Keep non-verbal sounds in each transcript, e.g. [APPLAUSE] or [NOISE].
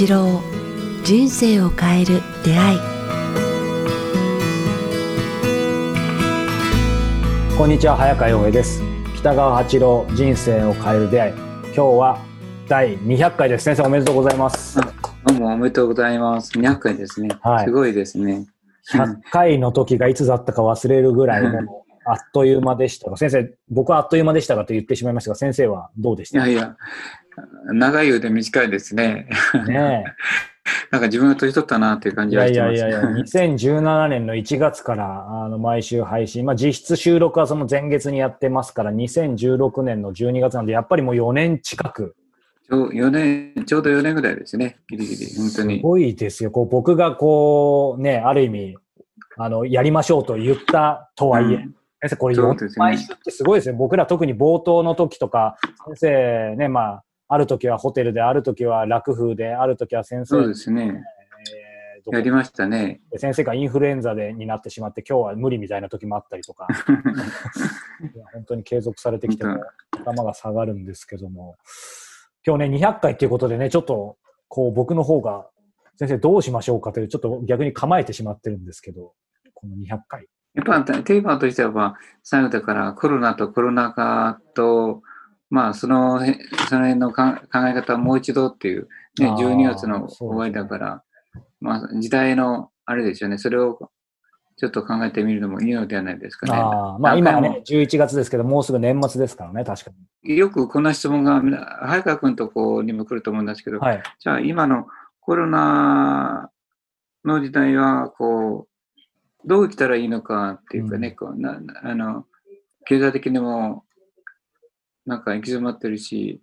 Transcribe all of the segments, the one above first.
八郎人生を変える出会い。こんにちは早川洋平です。北川八郎人生を変える出会い。今日は第200回です。先生おめでとうございます。どうもおめでとうございます。200回ですね。はい。すごいですね。100回の時がいつだったか忘れるぐらいのあっという間でしたが先生僕はあっという間でしたがと言ってしまいましたが先生はどうでした？いやいや、長いようで短いですね。ね [LAUGHS] なんか自分が年取ったなっていう感じがやいしてます。やいやいや2017年 [LAUGHS] の1月からあの毎週配信、まあ、実質収録はその前月にやってますから2016年の12月なんでやっぱりもう4年近くちょう4年、ちょうど4年ぐらいですね。ギリギリ、本当すに。ごいですよ。こう僕がこうね、ある意味、あの、やりましょうと言ったとはいえ、うん先生これ4そうですね毎週ってすごいですよ。僕ら特に冒頭の時とか、先生ね、まあ、ある時はホテルで、ある時は楽風で、ある時は先生そうですね。えーやりましたね。で先生がインフルエンザでになってしまって、今日は無理みたいな時もあったりとか、[LAUGHS] いや本当に継続されてきても頭が下がるんですけども、今日ね、200回っていうことでね、ちょっと、こう僕の方が、先生どうしましょうかという、ちょっと逆に構えてしまってるんですけど、この200回。やっぱテーマとしては、まあ最後だからコロナとコロナ禍と、まあそのへ、その辺のか考え方をもう一度っていう、ね、あー12月の終わりだから、まあ時代のあれですよね、それをちょっと考えてみるのもいいのではないですかね。あーまあ今はね、11月ですけど、もうすぐ年末ですからね、確かに。よくこんな質問が、早川君とこにも来ると思うんですけど、はい。じゃあ今のコロナの時代は、こう、どう生きたらいいのかっていうかね、うんこうななあの、経済的にも、なんか行き詰まってるし、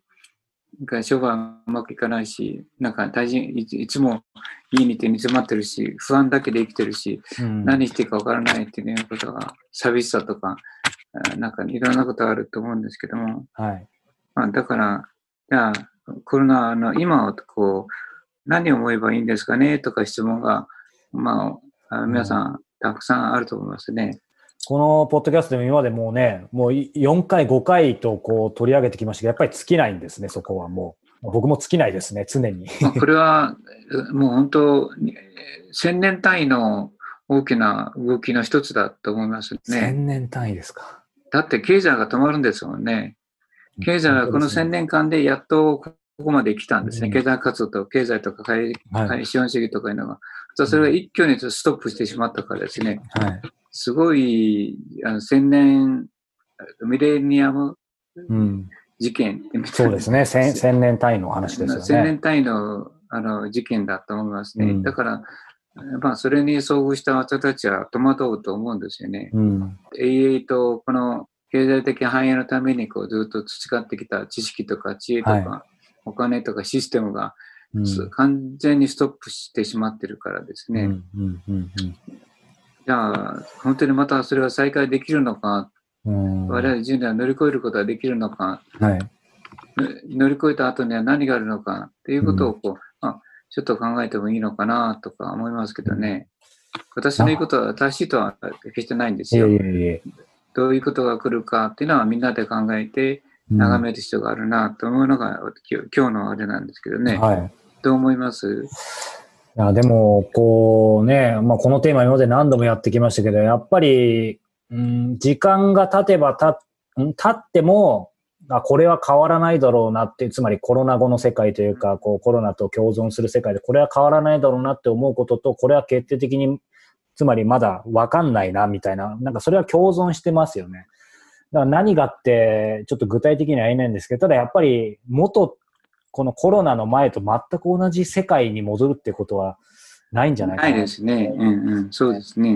なんか商売うまくいかないし、なんか大事いついつも家にいて煮詰まってるし、不安だけで生きてるし、うん何していいかわからないっていうことが、寂しさとか、あなんかいろんなことがあると思うんですけども、はい。まあ、だから、じゃあ、コロナの今はこう、何を思えばいいんですかねとか質問が、まあ、皆さん、たくさんあると思いますね。このポッドキャストでも今までもうね、もう4回、5回とこう取り上げてきましたけど、やっぱり尽きないんですね、そこはもう。僕も尽きないですね、常に。まあ、これは、もう本当、千年単位の大きな動きの一つだと思いますね。1000年単位ですか。だって経済が止まるんですもんね。経済はこの1000年間でやっとここまで来たんですね。うん経済活動と経済とか。資本主義とかいうのが。それが一挙にストップしてしまったからですね。はい。すごい、あの、千年、ミレニアムうん。事件ってみたいなそうですね。千千年単位の話ですよね。千年単位のあの事件だと思いますね。うんだから、まあ、それに遭遇した私たちは戸惑うと思うんですよね。うん。永遠とこの経済的繁栄のためにこうずっと培ってきた知識とか知恵とか、はお金とかシステムが、うん。す完全にストップしてしまってるからですね。うん。うん。うん。じゃあ、本当にまたそれは再開できるのか、うん。我々人類は乗り越えることができるのか、はい。乗り越えた後には何があるのかっていうことをこう、あちょっと考えてもいいのかなとか思いますけどね。私の言うことは正しいとは決してないんですよ。いえいえ。どういうことが来るかっていうのはみんなで考えてうん眺める必要があるなと思うのが、今日今日のあれなんですけどね。はい。どう思います？いや、でも、こうね、まあ、このテーマ今まで何度もやってきましたけど、やっぱり、うん、時間が経てばた、経っても、あ、これは変わらないだろうなって、つまりコロナ後の世界というか、こう、コロナと共存する世界で、これは変わらないだろうなって思うことと、これは決定的に、つまりまだわかんないな、みたいな、なんかそれは共存してますよね。だから何がって、ちょっと具体的には言えないんですけど、ただやっぱり元このコロナの前と全く同じ世界に戻るってことはないんじゃないかな。ないですね。うんうん、そうですね。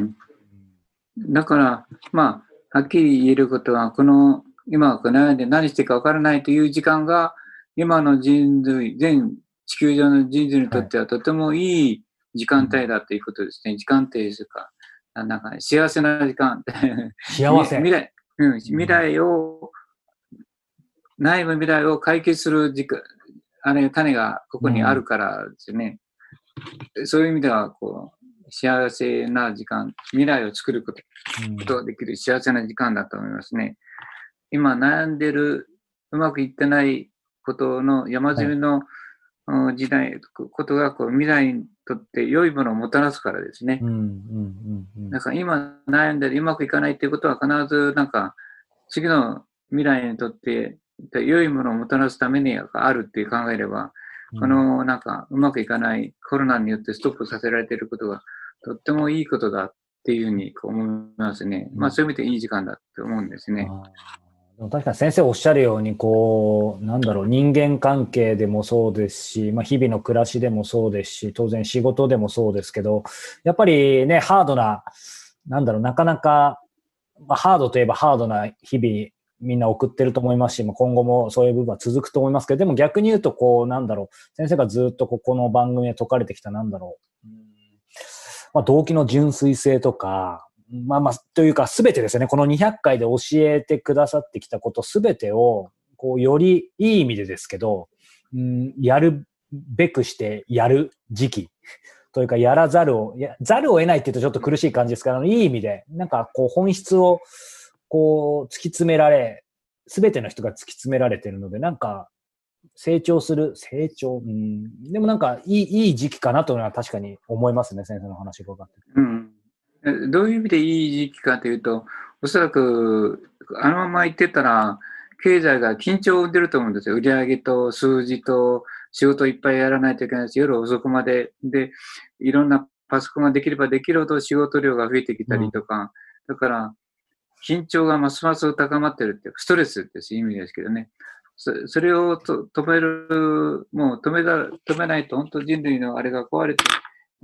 だから、まあ、はっきり言えることは、この、今、この世で何していいか分からないという時間が、今の人類、全地球上の人類にとってはとてもいい時間帯だということですね。時間帯ですか。あなんか、幸せな時間。幸せ。[LAUGHS] 未来、うん、未来を、内部未来を解決する時間、あれ、種がここにあるからですね。そういう意味では、こう、幸せな時間、未来を作ることうんことができる幸せな時間だと思いますね。今悩んでる、うまくいってないことの山積みの、うん時代、ことがこう未来にとって良いものをもたらすからですねうん。うんうんうんだから今悩んでうまくいかないっていうことは必ずなんか次の未来にとって良いものをもたらすためにあるって考えれば、このなんかうまくいかないコロナによってストップさせられていることがとってもいいことだっていうふうに思いますね。まあそういう意味でいい時間だと思うんですね。でも確かに先生おっしゃるように、こう、なんだろう、人間関係でもそうですし、まあ、日々の暮らしでもそうですし、当然仕事でもそうですけど、やっぱりね、ハードな、なんだろう、なかなか、まあ、ハードといえばハードな日々、みんな送ってると思いますし、今後もそういう部分は続くと思いますけど、でも逆に言うと、こう、なんだろう、先生がずっとここの番組で説かれてきた、なんだろう、まあ、動機の純粋性とか、まあまあ、というか、すべてですね。この200回で教えてくださってきたことすべてを、こう、よりいい意味でですけど、うん、やるべくしてやる時期。というか、やらざるを、やざるを得ないって言うとちょっと苦しい感じですから、いい意味で、なんかこう、本質を、こう、突き詰められ、すべての人が突き詰められてるので、なんか、成長する、成長、うん、でもなんかいい、いい時期かなというのは確かに思いますね、先生の話が伺って。うん。どういう意味でいい時期かというと、おそらくあのまま言ってたら、経済が緊張を生んでると思うんですよ。売上と数字と仕事いっぱいやらないといけないし、夜遅くまで、で、いろんなパソコンができればできるほど仕事量が増えてきたりとか、だから、緊張がますます高まってるっていう、ストレスっていう意味ですけどね。そそれをと止める、もう止めだ止めないと本当人類のあれが壊れて、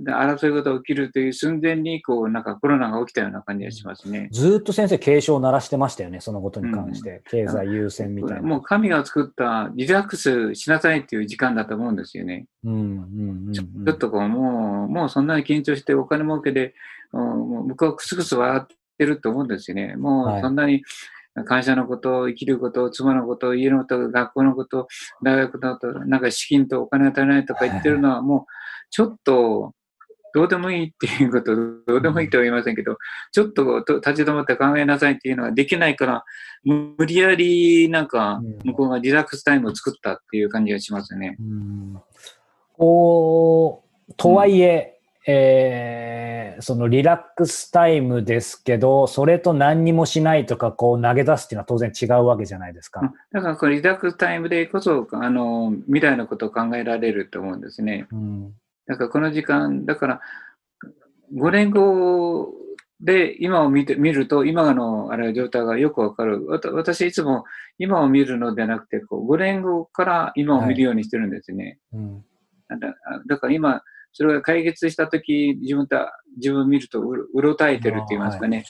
で争い事が起きるという寸前に、こう、なんかコロナが起きたような感じがしますね。ずーっと先生警鐘を鳴らしてましたよね、そのことに関して。経済優先みたいな。もう神が作ったリラックスしなさいっていう時間だと思うんですよね。うんうんうんうんちょっとこう、もう、もうそんなに緊張してお金儲けで、うんもう向こうはクスクス笑ってると思うんですよね。もはいうそんなに会社のこと、生きること、妻のこと、家のこと、学校のこと、大学のこと、なんか資金とお金が足りないとか言ってるのはもう、ちょっと、どうでもいいっていうこと、どうでもいいとは言いませんけど、ちょっと立ち止まって考えなさいっていうのはできないから、無理やりなんかうん向こうがリラックスタイムを作ったっていう感じがしますね。うんこう、とはいえ、えーそのリラックスタイムですけど、それと何にもしないとか、こう投げ出すっていうのは当然違うわけじゃないですか。だからこれリラックスタイムでこそ、あの、未来のことを考えられると思うんですね。うんだからこの時間、だから、5年後で今を見て見ると、今のあれ状態がよくわかる。わた私いつも今を見るのではなくて、こう5年後から今を見るようにしてるんですね。うんだだから今、それが解決したとき、自分た、自分を見るとうろうろたえてるって言いますかね。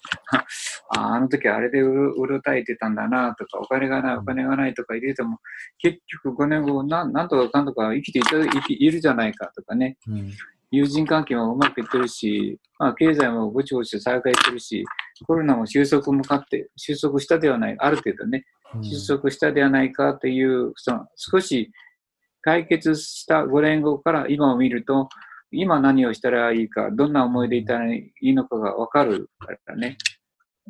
あ [LAUGHS] あの時あれでうろうろたえてたんだなとか、お金がない、お金がないとか言ってても、結局5年後、なんなんとかかんとか生きていた生きいるじゃないかとかね。うん友人関係もうまくいってるし、まあ、経済もぼちぼち再開してるし、コロナも収束向かって、収束したではない、ある程度ね、うん収束したではないかという、その少し解決した5年後から今を見ると、今何をしたらいいか、どんな思いでいたらいいのかがわかるからね。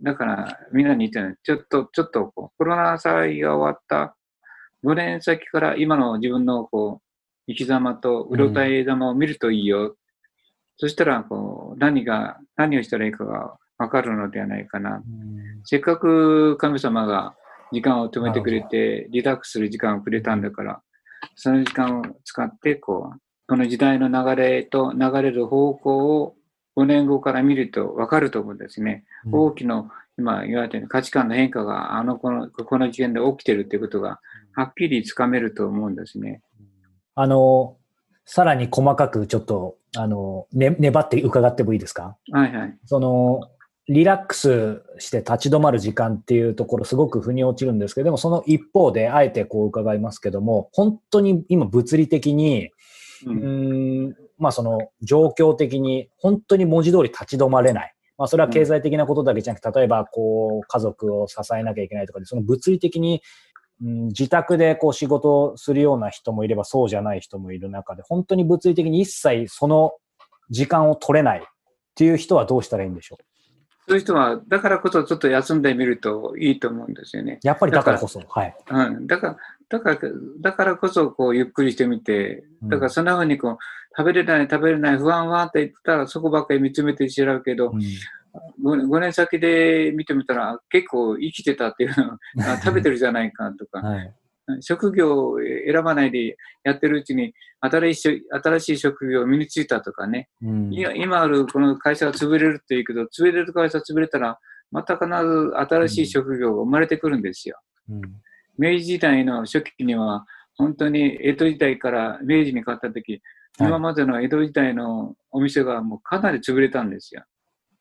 だから、みんなに言ってるちょっと、ちょっとこう、コロナ災が終わった5年先から今の自分のこう、生き様とうろたえ様を見るといいよ。そしたら、こう、何が、何をしたらいいかがわかるのではないかな。うんせっかく神様が時間を止めてくれて、リラックスする時間をくれたんだから、その時間を使って、こう、この時代の流れと流れる方向を5年後から見ると分かると思うんですね。大きな、今言われたように価値観の変化があのこの、この時点で起きてるっていうことが、はっきりつかめると思うんですね。あの、さらに細かくちょっと、あの、ね、粘って伺ってもいいですか？はいはい。その、リラックスして立ち止まる時間っていうところすごく腑に落ちるんですけど、でもその一方で、あえてこう伺いますけども、本当に今物理的に、ううんーん、まあその状況的に本当に文字通り立ち止まれない。まあそれは経済的なことだけじゃなくて、例えばこう家族を支えなきゃいけないとかで、その物理的に、うん、自宅でこう仕事をするような人もいればそうじゃない人もいる中で、本当に物理的に一切その時間を取れないっていう人はどうしたらいいんでしょう？そういう人は、だからこそちょっと休んでみるといいと思うんですよね。やっぱりだからこそ。はい。うん、だから、だから、だからこそ、こう、ゆっくりしてみて、だからそんな風にこう、食べれない、食べれない、不安はって言ったら、そこばっかり見つめて知らうけど、5, 5年先で見てみたら、結構生きてたっていうのは、食べてるじゃないかとか、はい職業を選ばないでやってるうちに新しい新しい職業を身についたとかね、うん、今あるこの会社が潰れるって言うけど、潰れる会社潰れたら、また必ず新しい職業が生まれてくるんですよ。うん、明治時代の初期には、本当に江戸時代から明治に変わった時、今までの江戸時代のお店がもうかなり潰れたんですよ。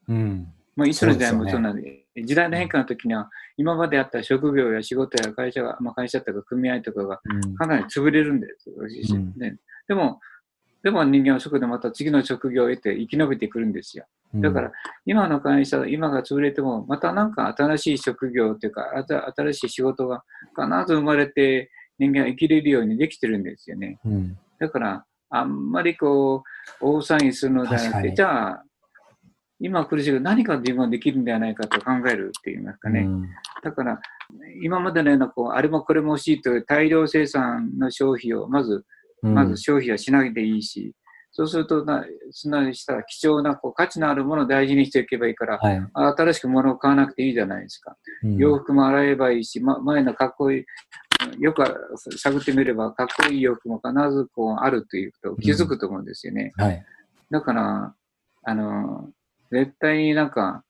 うん。まあ、いつの時代もそうなんで、時代の変化の時には、今まであった職業や仕事や会社が、まあ、会社とか組合とかがかなり潰れるんです。うん、ね、でも、でも人間はそこでまた次の職業を得て生き延びてくるんですよ。だから、今の会社、今が潰れても、またなんか新しい職業というか、新しい仕事が必ず生まれて、人間は生きれるようにできてるんですよね。うん、だから、あんまりこう、大騒ぎするのではなくて、じゃあ、今苦しいけど何か自分はできるんではないかと考えるって言いますかね。うん、だから、今までのような、こう、あれもこれも欲しいという大量生産の消費を、まず、まず消費はしないでいいし、そうするとな、そんなにしたら貴重なこう価値のあるものを大事にしていけばいいから、はい、新しく物を買わなくていいじゃないですか。うん、洋服も洗えばいいし、ま、前のかっこいい、よく探ってみれば、かっこいい洋服も必ずこうあるということを気づくと思うんですよね。うんはい、だから、あの、絶対になんか、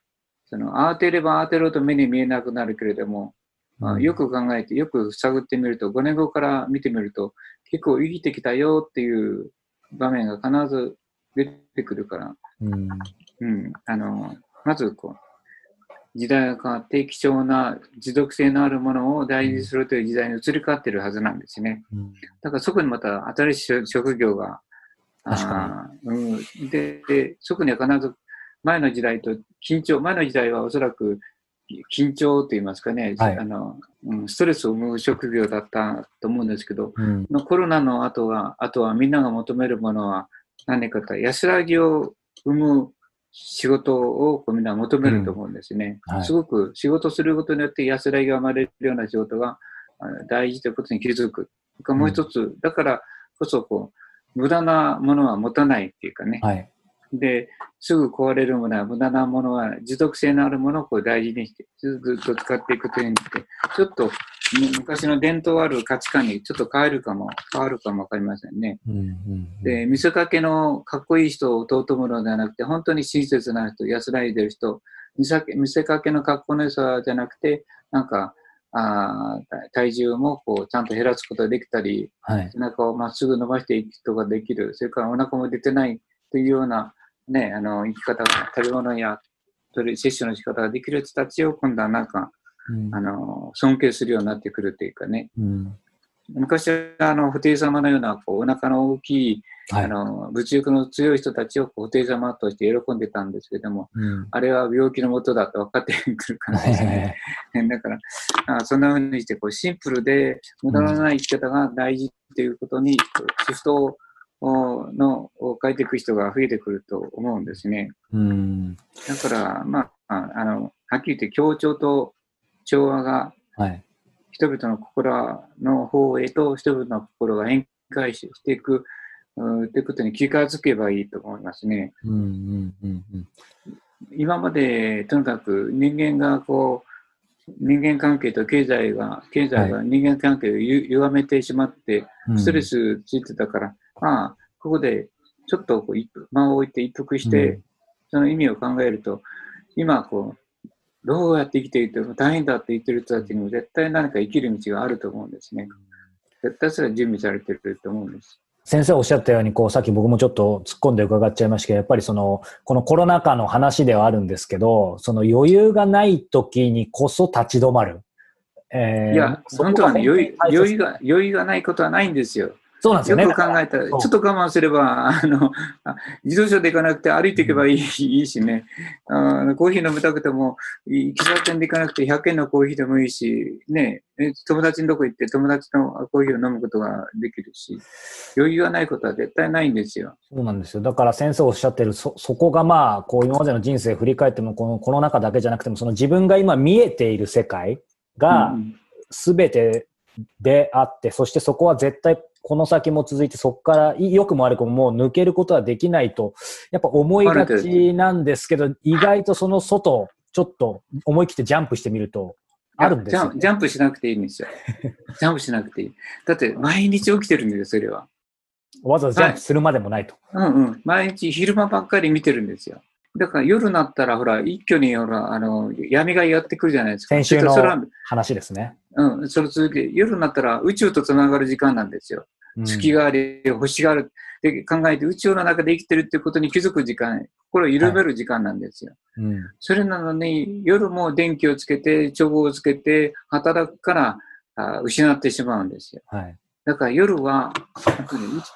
その、慌てれば慌てると目に見えなくなるけれども、まあ、よく考えて、よく探ってみると、5年後から見てみると、結構生きてきたよっていう場面が必ず出てくるから、うん、うん、あの、まずこう、時代が変わって貴重な持続性のあるものを大事にするという時代に移り変わっているはずなんですね。うん、だからそこにまた新しい職業が、あうん、でで、そこには必ず前の時代と緊張、前の時代はおそらく緊張と言いますかね、はい、あの、ストレスを生む職業だったと思うんですけど、うん、コロナの後は、あとはみんなが求めるものは何かと安らぎを生む仕事をみんな求めると思うんですね、うん。はい、すごく仕事することによって安らぎが生まれるような仕事が大事ということに気づく。もう一つ、うん、だからこそこう、無駄なものは持たないっていうかね、はいで、すぐ壊れるものは無駄なものは持続性のあるものをこう大事にして、ずっと使っていくというにして、ちょっと昔の伝統ある価値観にちょっと変えるかも、変わるかもわかりませんね。うんうんうん、で、見せかけのかっこいい人を尊むのではなくて、本当に親切な人、安らいでる人、見せ見せかけの格好の良さじゃなくて、なんか、あ体重もこうちゃんと減らすことができたり、はい、背中をまっすぐ伸ばしていくことができる、それからお腹も出てないというようなね、あの、生き方が、食べ物や、取り、摂取の仕方ができる人たちを今度はなんか、うん、あの、尊敬するようになってくるというかね。うん、昔は、あの、布袋様のような、こう、お腹の大きい、はい、あの、物欲の強い人たちを布袋様として喜んでたんですけども、うん、あれは病気のもとだと分かってくるからですね。[LAUGHS] だから、あそんな風にして、こう、シンプルで、無駄のない生き方が大事っていうことに、シフトをのを変えていく人が増えてくると思うんですね。うん、だから、まあ、あの、はっきり言って協調と調和が、人々の心の方へと人々の心が変化していく、うということに気がつけばいいと思いますね。うんうんうんうん、今までとにかく人間がこう、人間関係と経済が、経済が人間関係を歪めてしまって、ストレスついてたから、まあ、ここでちょっとこう間を置いて一服して、その意味を考えると、今こう、どうやって生きていても大変だって言ってる人たちにも絶対何か生きる道があると思うんですね。絶対それは準備されてると思うんです。先生おっしゃったように、こう、さっき僕もちょっと突っ込んで伺っちゃいましたけど、やっぱりその、このコロナ禍の話ではあるんですけど、その余裕がない時にこそ立ち止まる。えー、いや、本当はね余裕、余裕が、余裕がないことはないんですよ。そうなんですよね。よく考えたら、ちょっと我慢すれば、あの、自動車で行かなくて歩いていけばいい,、いいしねあの、コーヒー飲みたくても、喫茶店で行かなくて100円のコーヒーでもいいし、ね、友達のとこ行って友達のコーヒーを飲むことができるし、余裕がないことは絶対ないんですよ。そうなんですよ。だから先生おっしゃってる、そ、そこがまあ、こう今までの人生振り返っても、このコロナ禍だけじゃなくても、その自分が今見えている世界が、すべてであって、そしてそこは絶対この先も続いて、そこから良くも悪くももう抜けることはできないと、やっぱ思いがちなんですけど、意外とその外、ちょっと思い切ってジャンプしてみると、あるんですよ、ジャンプしなくていいんですよ。ジャンプしなくていい。だって毎日起きてるんですよ、それは。わざわざジャンプするまでもないと。はい、うんうん。毎日昼間ばっかり見てるんですよ。だから夜になったら、ほら、一挙に、ほら、あの、闇がやってくるじゃないですか。先週の話ですね。うん、それ続け、夜になったら宇宙と繋がる時間なんですよ。月があり、星がある。で、考えて宇宙の中で生きてるっていうことに気づく時間、これを緩める時間なんですよ。はいうん、それなのに、夜も電気をつけて、帳簿をつけて、働くからあ失ってしまうんですよ。はい、だから夜は、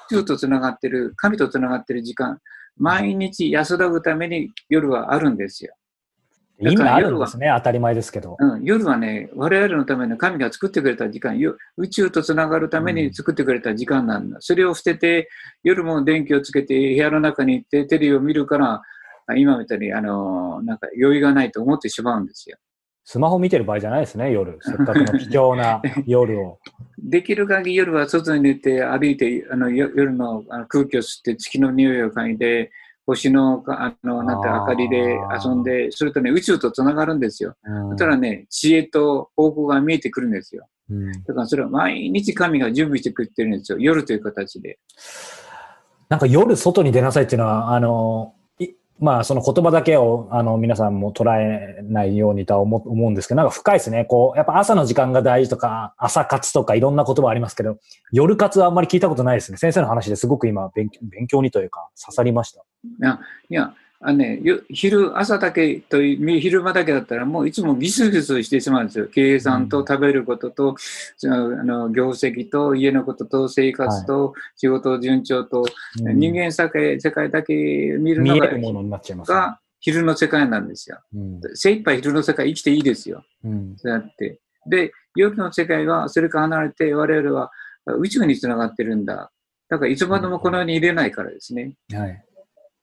宇宙と繋がってる、神と繋がってる時間、毎日安らぐために夜はあるんですよ。意味あるんですね、当たり前ですけど。うん、夜はね、我々のための神が作ってくれた時間、宇宙とつながるために作ってくれた時間なんだ。うん、それを捨てて、夜も電気をつけて部屋の中に行ってテレビを見るから、今みたいに、あの、なんか余裕がないと思ってしまうんですよ。スマホ見てる場合じゃないですね、夜。せっかくの貴重な [LAUGHS] 夜を。できる限り夜は外に出て歩いて、あの夜の空気を吸って月の匂いを嗅いで、星の、あの、なんて明かりで遊んで、それとね、宇宙と繋がるんですよ。そしたらね、知恵と方向が見えてくるんですよ。うん、だからそれは毎日神が準備してくれてるんですよ。夜という形で。なんか夜外に出なさいっていうのは、あの、まあ、その言葉だけを、あの、皆さんも捉えないようにとは思うんですけど、なんか深いですね。こう、やっぱ朝の時間が大事とか、朝活とかいろんな言葉ありますけど、夜活はあんまり聞いたことないですね。先生の話ですごく今勉、勉強にというか、刺さりました。いや、いや、あのね、昼、朝だけと、昼間だけだったら、もういつもギスギスしてしまうんですよ。計算と食べることと、うん、あの業績と家のことと生活と仕事順調と、はい、人間世界世界だけ見るのがが昼の世界なんですよ。うん、精一杯昼の世界生きていいですよ。うん、そうやって。で、夜の世界はそれから離れて我々は宇宙につながってるんだ。だからいつまでもこの世に入れないからですね。はい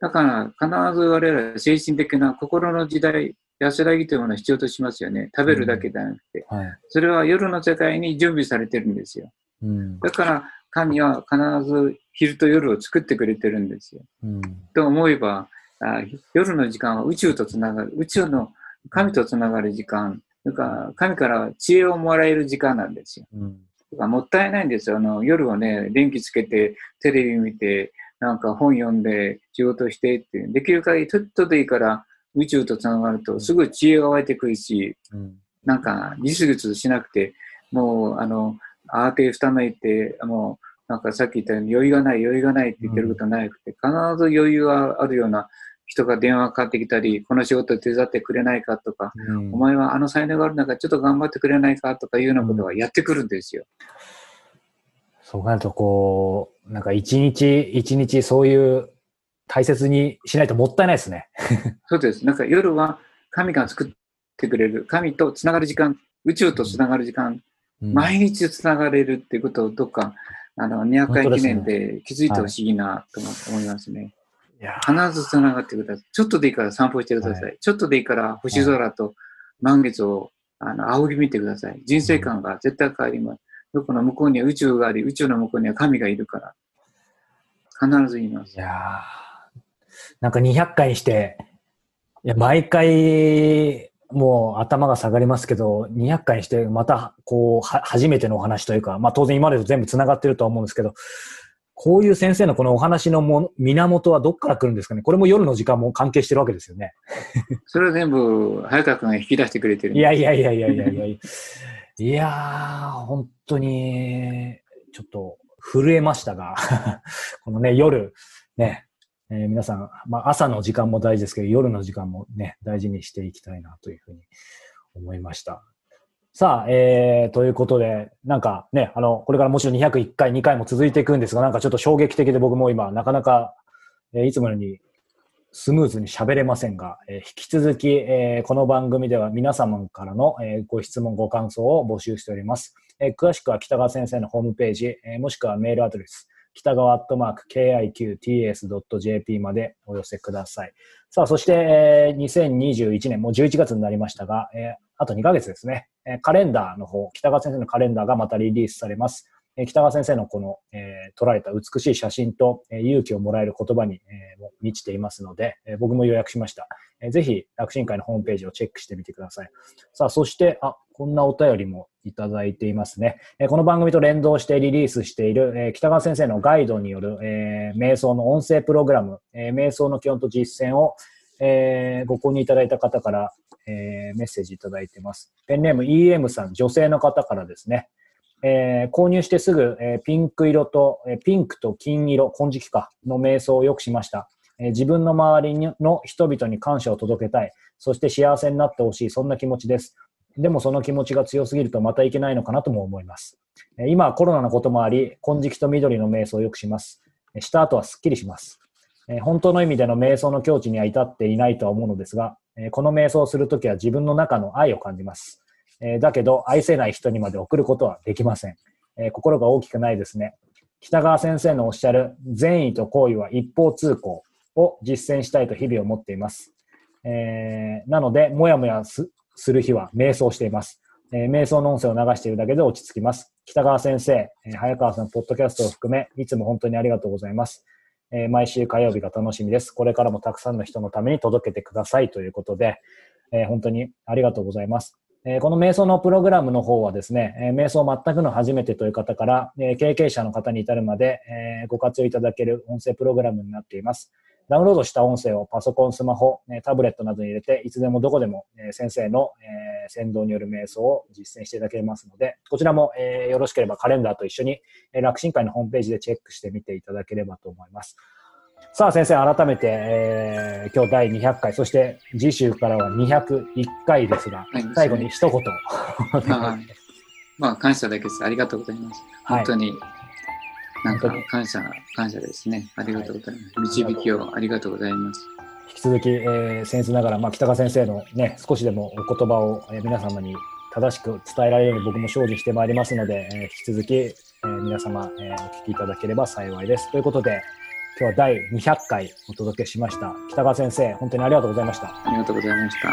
だから必ず我々は精神的な心の時代、安らぎというものを必要としますよね。食べるだけではなくて。うんはい、それは夜の世界に準備されてるんですよ。うん、だから神は必ず昼と夜を作ってくれてるんですよ。うん、と思えばあ、夜の時間は宇宙とつながる、宇宙の神とつながる時間、それから神から知恵をもらえる時間なんですよ。うん、もったいないんですよ。あの夜はね、電気つけて、テレビ見て、なんか本読んで仕事してって、できる限りちょっとでいいから宇宙と繋がるとすぐ知恵が湧いてくるし、うん、なんかギスギスしなくて、もうあの、慌てふためいて、もうなんかさっき言ったように余裕がない余裕がないって言ってることはなくて、必ず余裕があるような人が電話かかってきたり、この仕事手伝ってくれないかとか、うん、お前はあの才能がある中ちょっと頑張ってくれないかとかいうようなことがやってくるんですよ。そうなるとこう、なんか一日一日そういう大切にしないともったいないですね。[LAUGHS] そうです。なんか夜は神が作ってくれる、神とつながる時間、宇宙とつながる時間、うん、毎日つながれるっていうことをどっか、あの、200回記念で気づいてほしいなと思いますね。必ずつながってください。ちょっとでいいから散歩してください。はい、ちょっとでいいから星空と満月をあの仰ぎ見てください。人生観が絶対変わります。どこの向こうには宇宙があり、宇宙の向こうには神がいるから。必ず言います。いやなんか200回にして、いや、毎回、もう頭が下がりますけど、200回にして、また、こう、は、初めてのお話というか、まあ当然今までと全部繋がってるとは思うんですけど、こういう先生のこのお話のも源はどっから来るんですかね？これも夜の時間も関係してるわけですよね。それは全部、早川君が引き出してくれてる。いやいやいやいやいやいや。いやー、本当に、ちょっと震えましたが [LAUGHS] このね、夜、ね、えー、皆さん、まあ朝の時間も大事ですけど、夜の時間もね、大事にしていきたいなというふうに思いました。さあ、えー、ということで、なんかね、あの、これからもちろん201回、2回も続いていくんですが、なんかちょっと衝撃的で僕も今、なかなか、えー、いつもようにスムーズに喋れませんが、えー、引き続き、えー、この番組では皆様からの、えー、ご質問、ご感想を募集しております。えー、詳しくは北川先生のホームページ、えー、もしくはメールアドレス、北川アットマーク KIQTS.jp までお寄せください。さあ、そして、えー、2021年、もう11月になりましたが、えー、あと2ヶ月ですね、えー、カレンダーの方、北川先生のカレンダーがまたリリースされます。え、北川先生のこの、えー、撮られた美しい写真と、え、勇気をもらえる言葉に、えー、満ちていますので、え、僕も予約しました。えー、ぜひ、楽神会のホームページをチェックしてみてください。さあ、そして、あ、こんなお便りもいただいていますね。え、この番組と連動してリリースしている、え、北川先生のガイドによる、え、瞑想の音声プログラム、え、瞑想の基本と実践を、えー、ご購入いただいた方から、え、メッセージいただいてます。ペンネーム EM さん、女性の方からですね。えー、購入してすぐ、えー、ピンク色と、えー、ピンクと金色、金色かの瞑想をよくしました。えー、自分の周りの人々に感謝を届けたい。そして幸せになってほしい。そんな気持ちです。でもその気持ちが強すぎるとまたいけないのかなとも思います。えー、今コロナのこともあり、金色と緑の瞑想をよくします。えした後はすっきりします。え本当の意味での瞑想の境地には至っていないとは思うのですが、えこの瞑想をするときは自分の中の愛を感じます。えだけど、愛せない人にまで送ることはできません。え心が大きくないですね。北川先生のおっしゃる善意と行為は一方通行を実践したいと日々思っています。えー、なので、もやもやする日は瞑想しています。えー、瞑想の音声を流しているだけで落ち着きます。北川先生、えー、早川さん、ポッドキャストを含め、いつも本当にありがとうございます。えー、毎週火曜日が楽しみです。これからもたくさんの人のために届けてくださいということで、えー、本当にありがとうございます。えこの瞑想のプログラムの方はですね、え瞑想全くの初めてという方から、え経験者の方に至るまで、えご活用いただける音声プログラムになっています。ダウンロードした音声をパソコン、スマホ、タブレットなどに入れて、いつでもどこでも先生の先導による瞑想を実践していただけますので、こちらもよろしければカレンダーと一緒に楽神会のホームページでチェックしてみていただければと思います。さあ先生、改めて、えー、今日第200回、そして次週からは201回ですが、はい、最後に一言。まあ、まあ、感謝だけです。ありがとうございます。本当に、なんか感謝、感謝ですね。ありがとうございます。導きをありがとうございます。引き続き、えー、先生ながら、まあ、北川先生のね、少しでもお言葉を、えー、皆様に正しく伝えられるように僕も精進してまいりますので、えー、引き続き、えー、皆様、えー、お聞きいただければ幸いです。ということで、今日は第200回お届けしました。北川先生、本当にありがとうございました。ありがとうございました。